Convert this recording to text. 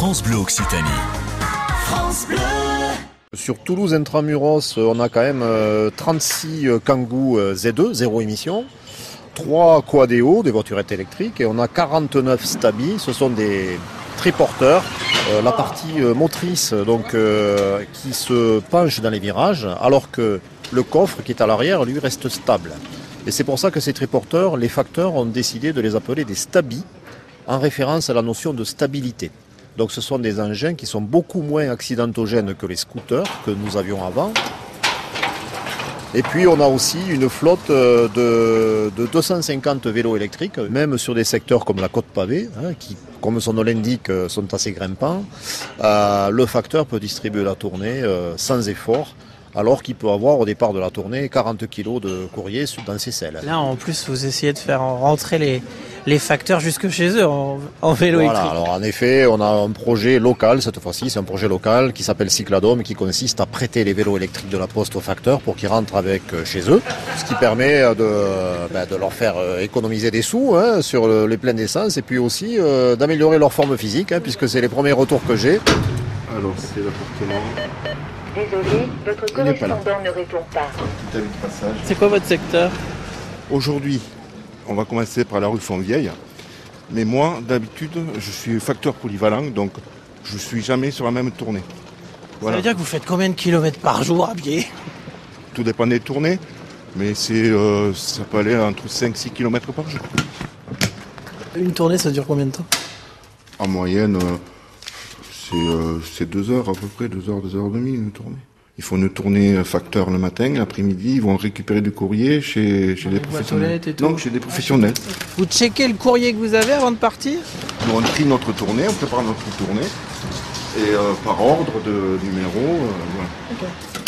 France Bleu Occitanie. France Bleu. Sur Toulouse Intramuros, on a quand même euh, 36 euh, Kangoo euh, Z2, zéro émission, 3 Quadeo, des voiturettes électriques, et on a 49 Stabi, ce sont des triporteurs. Euh, la partie euh, motrice donc, euh, qui se penche dans les virages, alors que le coffre qui est à l'arrière, lui, reste stable. Et c'est pour ça que ces triporteurs, les facteurs ont décidé de les appeler des Stabi, en référence à la notion de stabilité. Donc ce sont des engins qui sont beaucoup moins accidentogènes que les scooters que nous avions avant. Et puis on a aussi une flotte euh, de, de 250 vélos électriques, même sur des secteurs comme la côte pavée, hein, qui, comme son nom l'indique, euh, sont assez grimpants. Euh, le facteur peut distribuer la tournée sans effort, alors qu'il peut avoir au départ de la tournée 40 kg de courrier sur- dans ses selles. Là, en plus, vous essayez de faire rentrer les, les facteurs jusque chez eux en, en vélo Voilà, électrique. alors en effet, on a un projet local cette fois-ci, c'est un projet local qui s'appelle Cycladome qui consiste à prêter les vélos électriques de la poste aux facteurs pour qu'ils rentrent avec euh, chez eux, ce qui permet euh, de, ben, de leur faire euh, économiser des sous hein, sur le- les pleins d'essence et puis aussi euh, d'améliorer leur forme physique hein, puisque c'est les premiers retours que j'ai. Alors, c'est l'appartement Désolé, votre correspondant ne répond pas. C'est quoi votre secteur? Aujourd'hui, on va commencer par la rue Fontvieille. Mais moi, d'habitude, je suis facteur polyvalent, donc je suis jamais sur la même tournée. Ça veut dire que vous faites combien de kilomètres par jour à pied? Tout dépend des tournées, mais c'est, euh, ça peut aller entre 5-6 km par jour. Une tournée, ça dure combien de temps? En moyenne, euh, c'est, euh, c'est deux heures à peu près, deux heures, deux heures et demie une tournée. Ils font une tournée euh, facteur le matin, l'après-midi, ils vont récupérer du courrier chez, chez des professionnels. et tout. Non, chez des professionnels. Vous checkez le courrier que vous avez avant de partir? Nous, on trie notre tournée, on prépare notre tournée. Et euh, par ordre de numéro, euh, voilà.